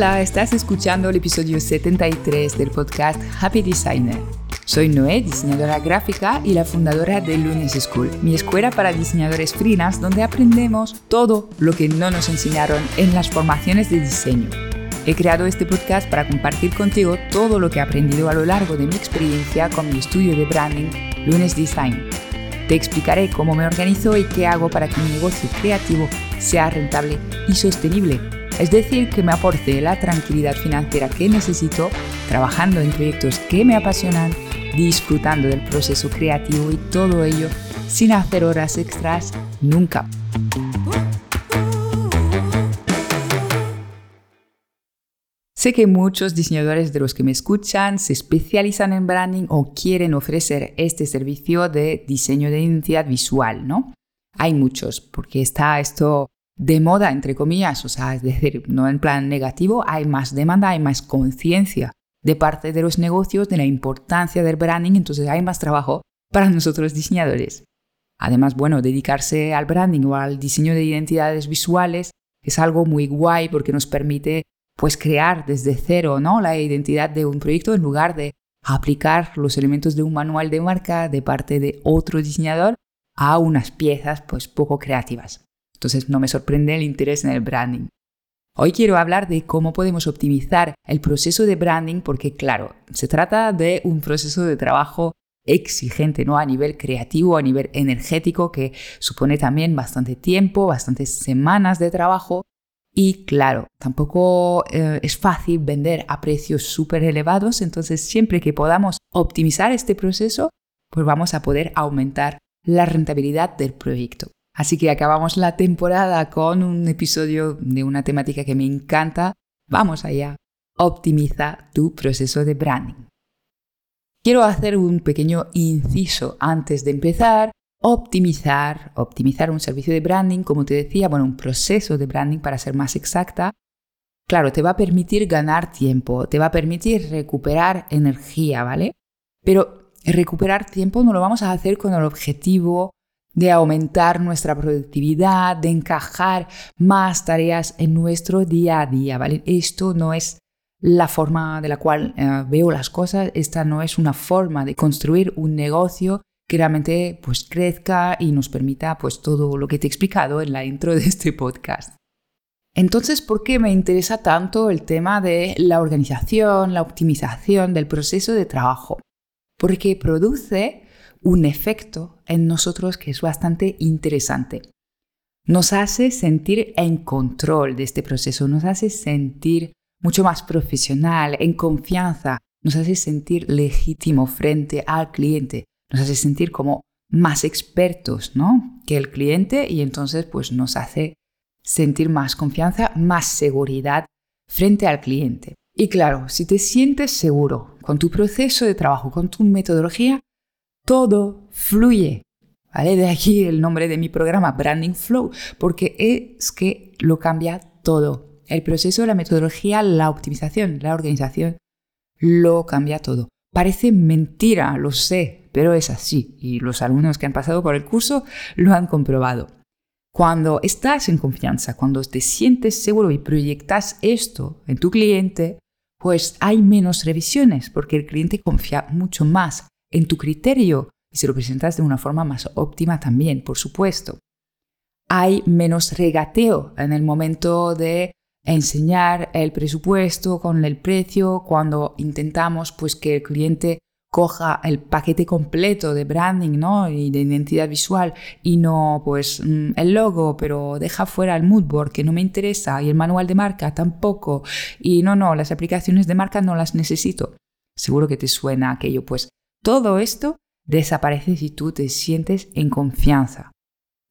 Hola, estás escuchando el episodio 73 del podcast Happy Designer. Soy Noé, diseñadora gráfica y la fundadora de Lunes School, mi escuela para diseñadores freelance donde aprendemos todo lo que no nos enseñaron en las formaciones de diseño. He creado este podcast para compartir contigo todo lo que he aprendido a lo largo de mi experiencia con mi estudio de branding Lunes Design. Te explicaré cómo me organizo y qué hago para que mi negocio creativo sea rentable y sostenible es decir, que me aporte la tranquilidad financiera que necesito trabajando en proyectos que me apasionan, disfrutando del proceso creativo y todo ello sin hacer horas extras nunca. Sé que muchos diseñadores de los que me escuchan se especializan en branding o quieren ofrecer este servicio de diseño de identidad visual, ¿no? Hay muchos, porque está esto de moda, entre comillas, o sea, es decir, no en plan negativo, hay más demanda, hay más conciencia de parte de los negocios de la importancia del branding, entonces hay más trabajo para nosotros diseñadores. Además, bueno, dedicarse al branding o al diseño de identidades visuales es algo muy guay porque nos permite pues crear desde cero, ¿no? la identidad de un proyecto en lugar de aplicar los elementos de un manual de marca de parte de otro diseñador a unas piezas pues poco creativas. Entonces no me sorprende el interés en el branding. Hoy quiero hablar de cómo podemos optimizar el proceso de branding porque claro, se trata de un proceso de trabajo exigente, ¿no? A nivel creativo, a nivel energético, que supone también bastante tiempo, bastantes semanas de trabajo. Y claro, tampoco eh, es fácil vender a precios súper elevados, entonces siempre que podamos optimizar este proceso, pues vamos a poder aumentar la rentabilidad del proyecto. Así que acabamos la temporada con un episodio de una temática que me encanta. Vamos allá. Optimiza tu proceso de branding. Quiero hacer un pequeño inciso antes de empezar. Optimizar, optimizar un servicio de branding, como te decía, bueno, un proceso de branding para ser más exacta, claro, te va a permitir ganar tiempo, te va a permitir recuperar energía, ¿vale? Pero recuperar tiempo no lo vamos a hacer con el objetivo de aumentar nuestra productividad, de encajar más tareas en nuestro día a día, ¿vale? Esto no es la forma de la cual eh, veo las cosas, esta no es una forma de construir un negocio que realmente pues crezca y nos permita pues todo lo que te he explicado en la intro de este podcast. Entonces, ¿por qué me interesa tanto el tema de la organización, la optimización del proceso de trabajo? Porque produce un efecto en nosotros que es bastante interesante. Nos hace sentir en control de este proceso, nos hace sentir mucho más profesional, en confianza, nos hace sentir legítimo frente al cliente, nos hace sentir como más expertos, ¿no? Que el cliente y entonces pues nos hace sentir más confianza, más seguridad frente al cliente. Y claro, si te sientes seguro con tu proceso de trabajo, con tu metodología, todo fluye. ¿Vale? De aquí el nombre de mi programa, Branding Flow, porque es que lo cambia todo. El proceso, la metodología, la optimización, la organización, lo cambia todo. Parece mentira, lo sé, pero es así. Y los alumnos que han pasado por el curso lo han comprobado. Cuando estás en confianza, cuando te sientes seguro y proyectas esto en tu cliente, pues hay menos revisiones porque el cliente confía mucho más en tu criterio y se lo presentas de una forma más óptima también, por supuesto. Hay menos regateo en el momento de enseñar el presupuesto con el precio cuando intentamos pues que el cliente coja el paquete completo de branding ¿no? y de identidad visual y no pues mm, el logo, pero deja fuera el moodboard que no me interesa y el manual de marca tampoco y no, no, las aplicaciones de marca no las necesito. Seguro que te suena aquello, pues todo esto desaparece si tú te sientes en confianza.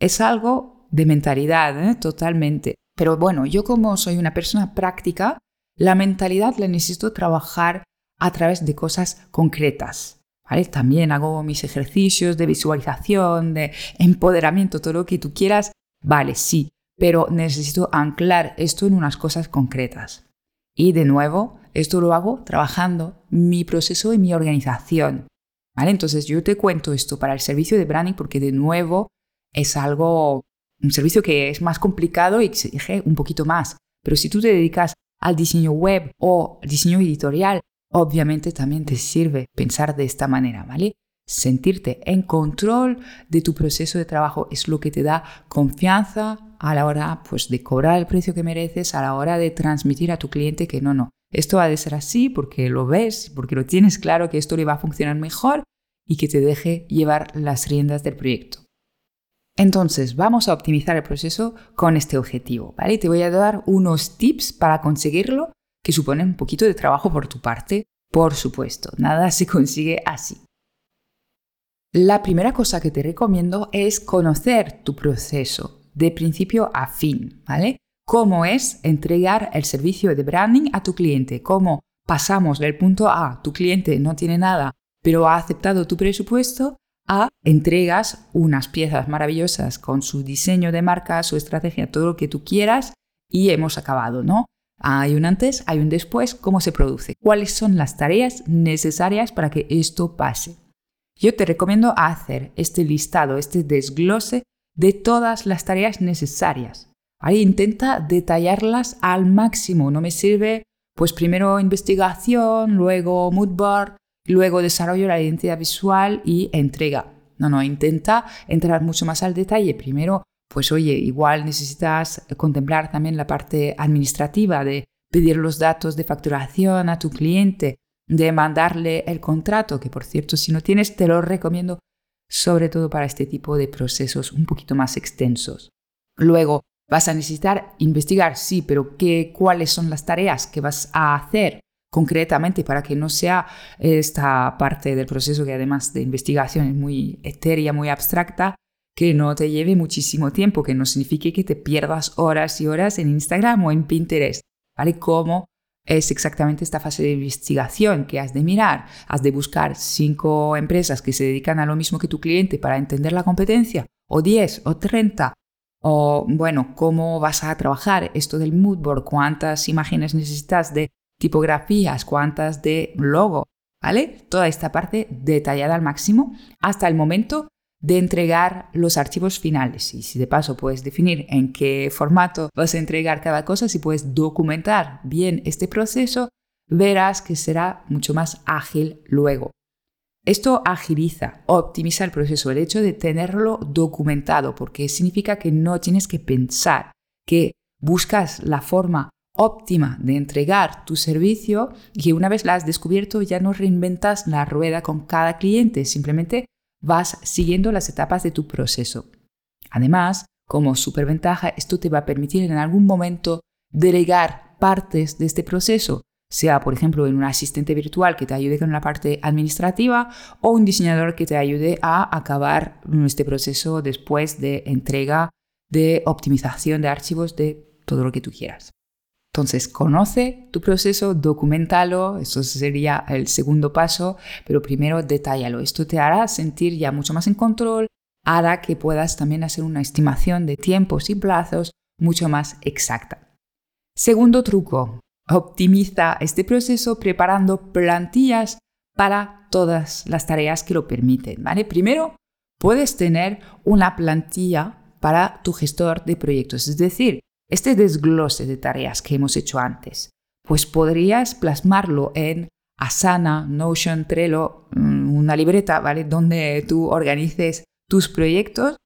Es algo de mentalidad, ¿eh? totalmente. Pero bueno, yo como soy una persona práctica, la mentalidad la necesito trabajar a través de cosas concretas. ¿vale? También hago mis ejercicios de visualización, de empoderamiento, todo lo que tú quieras. Vale, sí, pero necesito anclar esto en unas cosas concretas. Y de nuevo, esto lo hago trabajando mi proceso y mi organización. Entonces yo te cuento esto para el servicio de branding porque de nuevo es algo, un servicio que es más complicado y exige un poquito más. Pero si tú te dedicas al diseño web o diseño editorial, obviamente también te sirve pensar de esta manera, ¿vale? Sentirte en control de tu proceso de trabajo es lo que te da confianza a la hora pues, de cobrar el precio que mereces, a la hora de transmitir a tu cliente que no, no, esto ha de ser así porque lo ves, porque lo tienes claro que esto le va a funcionar mejor y que te deje llevar las riendas del proyecto. Entonces, vamos a optimizar el proceso con este objetivo, ¿vale? Te voy a dar unos tips para conseguirlo que suponen un poquito de trabajo por tu parte, por supuesto, nada se consigue así. La primera cosa que te recomiendo es conocer tu proceso de principio a fin, ¿vale? Cómo es entregar el servicio de branding a tu cliente, cómo pasamos del punto A, tu cliente no tiene nada, pero ha aceptado tu presupuesto, a entregas unas piezas maravillosas con su diseño de marca, su estrategia, todo lo que tú quieras y hemos acabado, ¿no? Hay un antes, hay un después, cómo se produce, cuáles son las tareas necesarias para que esto pase. Yo te recomiendo hacer este listado, este desglose de todas las tareas necesarias. Ahí intenta detallarlas al máximo. No me sirve, pues primero investigación, luego mood board, luego desarrollo la identidad visual y entrega. No, no, intenta entrar mucho más al detalle. Primero, pues oye, igual necesitas contemplar también la parte administrativa de pedir los datos de facturación a tu cliente, de mandarle el contrato, que por cierto, si no tienes, te lo recomiendo sobre todo para este tipo de procesos un poquito más extensos. Luego, vas a necesitar investigar, sí, pero ¿qué, cuáles son las tareas que vas a hacer concretamente para que no sea esta parte del proceso que además de investigación es muy etérea, muy abstracta, que no te lleve muchísimo tiempo, que no signifique que te pierdas horas y horas en Instagram o en Pinterest, ¿vale? ¿Cómo es exactamente esta fase de investigación que has de mirar? Has de buscar cinco empresas que se dedican a lo mismo que tu cliente para entender la competencia, o 10 o 30, o bueno, cómo vas a trabajar esto del mood board, cuántas imágenes necesitas de tipografías, cuántas de logo, ¿vale? Toda esta parte detallada al máximo hasta el momento de entregar los archivos finales. Y si de paso puedes definir en qué formato vas a entregar cada cosa, si puedes documentar bien este proceso, verás que será mucho más ágil luego. Esto agiliza, optimiza el proceso, el hecho de tenerlo documentado, porque significa que no tienes que pensar, que buscas la forma óptima de entregar tu servicio y que una vez la has descubierto ya no reinventas la rueda con cada cliente, simplemente vas siguiendo las etapas de tu proceso. Además, como superventaja, esto te va a permitir en algún momento delegar partes de este proceso, sea por ejemplo en un asistente virtual que te ayude con la parte administrativa o un diseñador que te ayude a acabar este proceso después de entrega, de optimización de archivos, de todo lo que tú quieras. Entonces, conoce tu proceso, documentalo, eso sería el segundo paso, pero primero detállalo. Esto te hará sentir ya mucho más en control, hará que puedas también hacer una estimación de tiempos y plazos mucho más exacta. Segundo truco, optimiza este proceso preparando plantillas para todas las tareas que lo permiten, ¿vale? Primero, puedes tener una plantilla para tu gestor de proyectos, es decir, este desglose de tareas que hemos hecho antes, pues podrías plasmarlo en Asana, Notion, Trello, mm, una libreta, ¿vale? Donde tú organices tus proyectos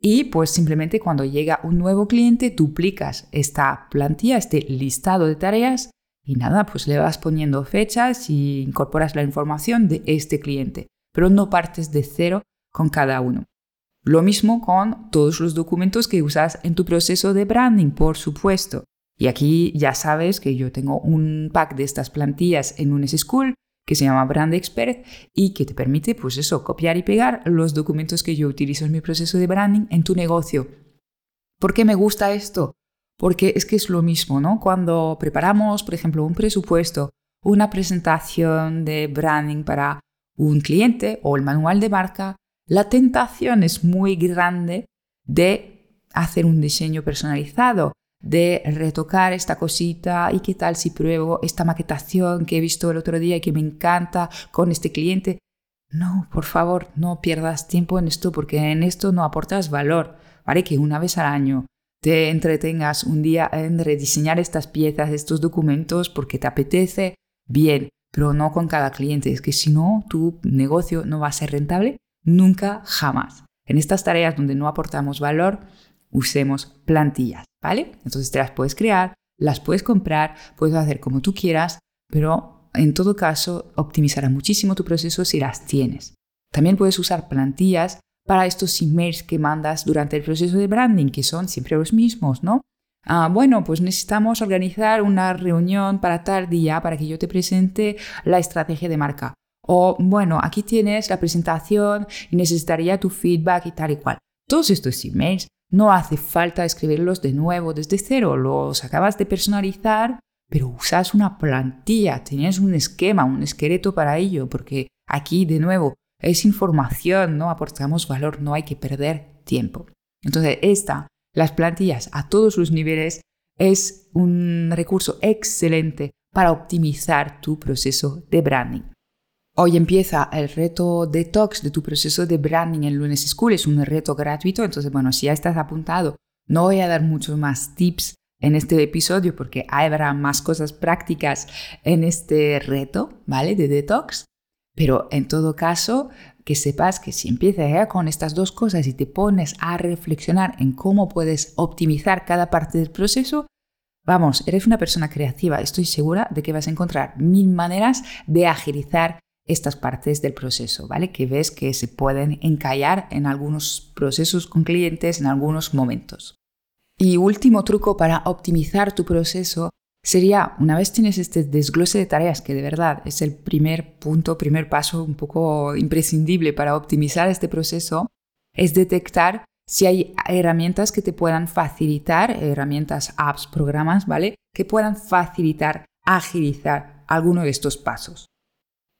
y pues simplemente cuando llega un nuevo cliente duplicas esta plantilla, este listado de tareas y nada, pues le vas poniendo fechas y incorporas la información de este cliente, pero no partes de cero con cada uno. Lo mismo con todos los documentos que usas en tu proceso de branding, por supuesto. Y aquí ya sabes que yo tengo un pack de estas plantillas en un School que se llama Brand Expert y que te permite, pues eso, copiar y pegar los documentos que yo utilizo en mi proceso de branding en tu negocio. ¿Por qué me gusta esto? Porque es que es lo mismo, ¿no? Cuando preparamos, por ejemplo, un presupuesto, una presentación de branding para un cliente o el manual de marca, la tentación es muy grande de hacer un diseño personalizado, de retocar esta cosita y qué tal si pruebo esta maquetación que he visto el otro día y que me encanta con este cliente. No, por favor, no pierdas tiempo en esto porque en esto no aportas valor. Vale que una vez al año te entretengas un día en rediseñar estas piezas, estos documentos, porque te apetece, bien, pero no con cada cliente. Es que si no, tu negocio no va a ser rentable nunca, jamás. En estas tareas donde no aportamos valor, usemos plantillas, Entonces te las puedes crear, las puedes comprar, puedes hacer como tú quieras, pero en todo caso optimizará muchísimo tu proceso si las tienes. También puedes usar plantillas para estos emails que mandas durante el proceso de branding, que son siempre los mismos, ¿no? Ah, bueno, pues necesitamos organizar una reunión para tal día para que yo te presente la estrategia de marca. O bueno, aquí tienes la presentación y necesitaría tu feedback y tal y cual. Todos estos emails no hace falta escribirlos de nuevo desde cero, los acabas de personalizar, pero usas una plantilla, tienes un esquema, un esqueleto para ello, porque aquí de nuevo es información, no aportamos valor, no hay que perder tiempo. Entonces, esta, las plantillas a todos los niveles, es un recurso excelente para optimizar tu proceso de branding. Hoy empieza el reto detox de tu proceso de branding en Lunes School. Es un reto gratuito, entonces, bueno, si ya estás apuntado, no voy a dar muchos más tips en este episodio porque habrá más cosas prácticas en este reto, ¿vale? De detox. Pero en todo caso, que sepas que si empiezas con estas dos cosas y te pones a reflexionar en cómo puedes optimizar cada parte del proceso, vamos, eres una persona creativa. Estoy segura de que vas a encontrar mil maneras de agilizar estas partes del proceso, ¿vale? Que ves que se pueden encallar en algunos procesos con clientes en algunos momentos. Y último truco para optimizar tu proceso sería, una vez tienes este desglose de tareas, que de verdad es el primer punto, primer paso un poco imprescindible para optimizar este proceso, es detectar si hay herramientas que te puedan facilitar, herramientas, apps, programas, ¿vale? Que puedan facilitar, agilizar alguno de estos pasos.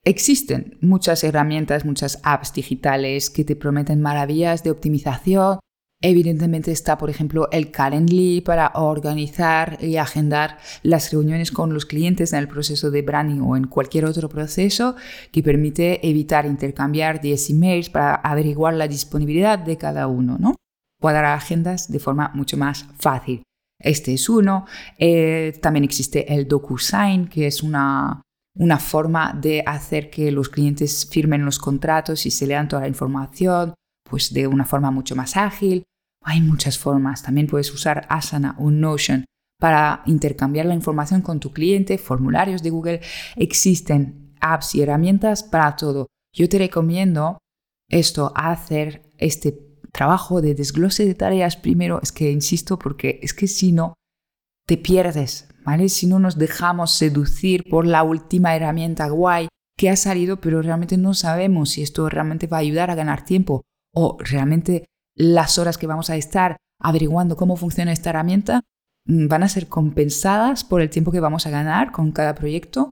Existen muchas herramientas, muchas apps digitales que te prometen maravillas de optimización. Evidentemente está, por ejemplo, el Calendly para organizar y agendar las reuniones con los clientes en el proceso de branding o en cualquier otro proceso que permite evitar intercambiar 10 emails para averiguar la disponibilidad de cada uno, ¿no? Cuadrar agendas de forma mucho más fácil. Este es uno. Eh, también existe el DocuSign, que es una una forma de hacer que los clientes firmen los contratos y se lean toda la información, pues de una forma mucho más ágil. Hay muchas formas. También puedes usar Asana o Notion para intercambiar la información con tu cliente, formularios de Google. Existen apps y herramientas para todo. Yo te recomiendo esto, hacer este trabajo de desglose de tareas primero. Es que insisto, porque es que si no, te pierdes si no nos dejamos seducir por la última herramienta guay que ha salido, pero realmente no sabemos si esto realmente va a ayudar a ganar tiempo o realmente las horas que vamos a estar averiguando cómo funciona esta herramienta mm, van a ser compensadas por el tiempo que vamos a ganar con cada proyecto.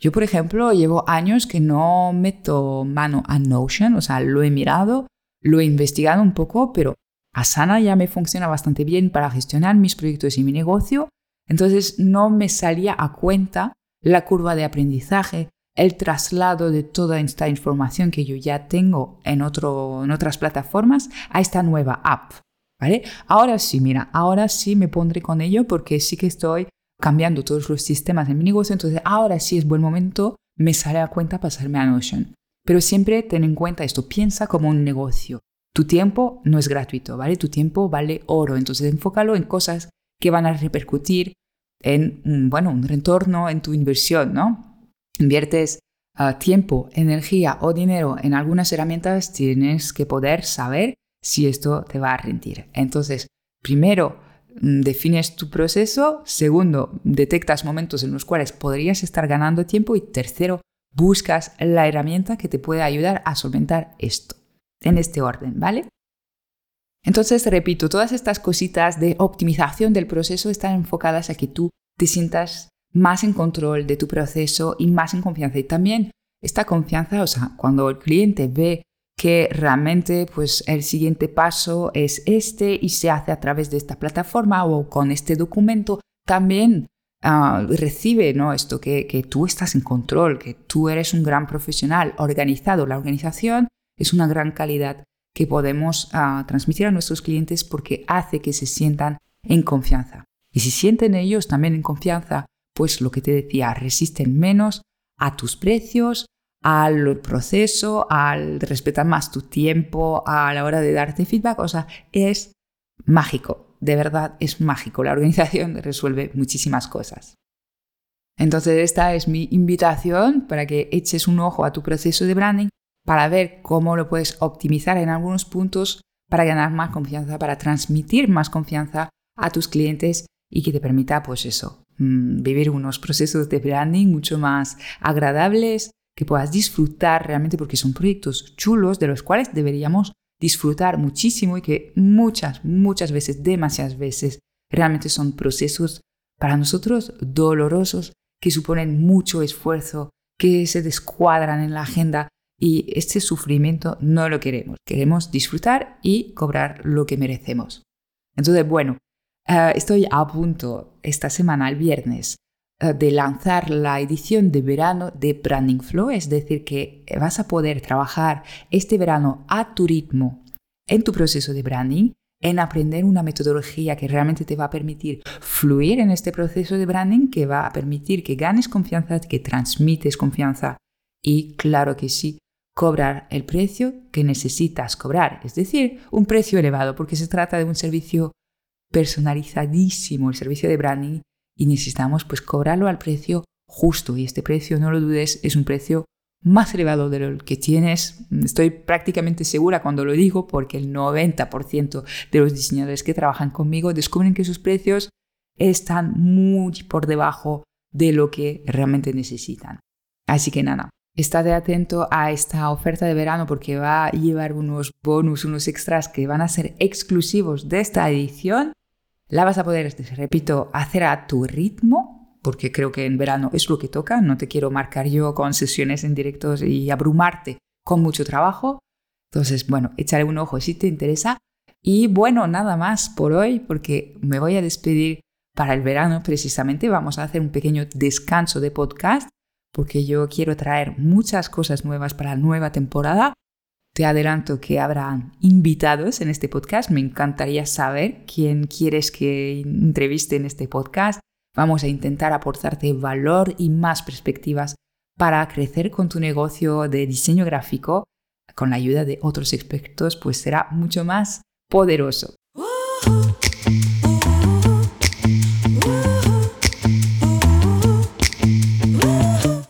Yo, por ejemplo, llevo años que no meto mano a Notion, o sea, lo he mirado, lo he investigado un poco, pero Asana ya me funciona bastante bien para gestionar mis proyectos y mi negocio entonces no me salía a cuenta la curva de aprendizaje, el traslado de toda esta información que yo ya tengo en, otras plataformas a esta nueva app. ¿vale? Ahora sí, mira, ahora sí me pondré con ello porque sí que estoy cambiando todos los sistemas en mi negocio, entonces ahora sí es buen momento, me sale a cuenta pasarme a Notion. Pero siempre ten en cuenta esto, piensa como un negocio. Tu tiempo no es gratuito, ¿vale? Tu tiempo vale oro, entonces enfócalo en cosas que van a repercutir en bueno, un retorno en tu inversión, ¿no? Inviertes ah, tiempo, energía o dinero en algunas herramientas, tienes que poder saber si esto te va a rendir. Entonces, primero, mm, defines tu proceso, segundo, detectas momentos en los cuales podrías estar ganando tiempo y tercero, buscas la herramienta que te pueda ayudar a solventar esto. En este orden, ¿vale? Entonces, repito, todas estas cositas de optimización del proceso están enfocadas a que tú te sientas más en control de tu proceso y más en confianza. Y también esta confianza, o sea, cuando el cliente ve que realmente pues el siguiente paso es este y se hace a través de esta plataforma o con este documento, también ah, recibe ¿no? esto, que, que tú estás en control, que tú eres un gran profesional organizado. La organización es una gran calidad que podemos ah, transmitir a nuestros clientes porque hace que se sientan en confianza. Y si sienten ellos también en confianza, pues lo que te decía, resisten menos a tus precios, al proceso, al respetar más tu tiempo a la hora de darte feedback. O sea, es mágico, de verdad es mágico. La organización resuelve muchísimas cosas. Entonces esta es mi invitación para que eches un ojo a tu proceso de branding para ver cómo lo puedes optimizar en algunos puntos para ganar más confianza, para transmitir más confianza a tus clientes y que te permita, pues eso, mm, vivir unos procesos de branding mucho más agradables, que puedas disfrutar realmente porque son proyectos chulos de los cuales deberíamos disfrutar muchísimo y que muchas, muchas veces, demasiadas veces, realmente son procesos para nosotros dolorosos que suponen mucho esfuerzo, que se descuadran en la agenda y este sufrimiento no lo queremos. Queremos disfrutar y cobrar lo que merecemos. Entonces, bueno, eh, estoy a punto esta semana, el viernes, eh, de lanzar la edición de verano de Branding Flow, es decir, que vas a poder trabajar este verano a tu ritmo en tu proceso de branding, en aprender una metodología que realmente te va a permitir fluir en este proceso de branding, que va a permitir que ganes confianza, que transmites confianza y, claro que sí, cobrar el precio que necesitas cobrar, es decir, un precio elevado, porque se trata de un servicio personalizadísimo, el servicio de branding, y necesitamos pues cobrarlo al precio justo, y este precio, no lo dudes, es un precio más elevado de lo que tienes. Estoy prácticamente segura cuando lo digo porque el 90% de los diseñadores que trabajan conmigo descubren que sus precios están muy por debajo de lo que realmente necesitan. Así que nada, Estate atento a esta oferta de verano porque va a llevar unos bonus, unos extras que van a ser exclusivos de esta edición. La vas a poder, repito, hacer a tu ritmo, porque creo que en verano es lo que toca. No te quiero marcar yo con sesiones en directos y abrumarte con mucho trabajo. Entonces, bueno, échale un ojo si te interesa. Y bueno, nada más por hoy, porque me voy a despedir para el verano precisamente. Vamos a hacer un pequeño descanso de podcast porque yo quiero traer muchas cosas nuevas para la nueva temporada. Te adelanto que habrán invitados en este podcast. Me encantaría saber quién quieres que entreviste en este podcast. Vamos a intentar aportarte valor y más perspectivas para crecer con tu negocio de diseño gráfico. Con la ayuda de otros expertos, pues será mucho más poderoso.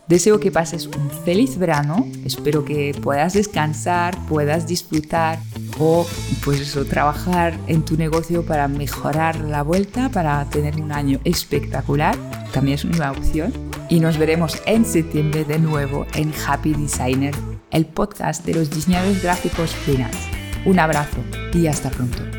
Deseo que pases un feliz verano, espero que puedas descansar, puedas disfrutar o pues eso, trabajar en tu negocio para mejorar la vuelta, para tener un año espectacular, también es una opción. Y nos veremos en septiembre de nuevo en Happy Designer, el podcast de los diseñadores gráficos freelance. Un abrazo y hasta pronto.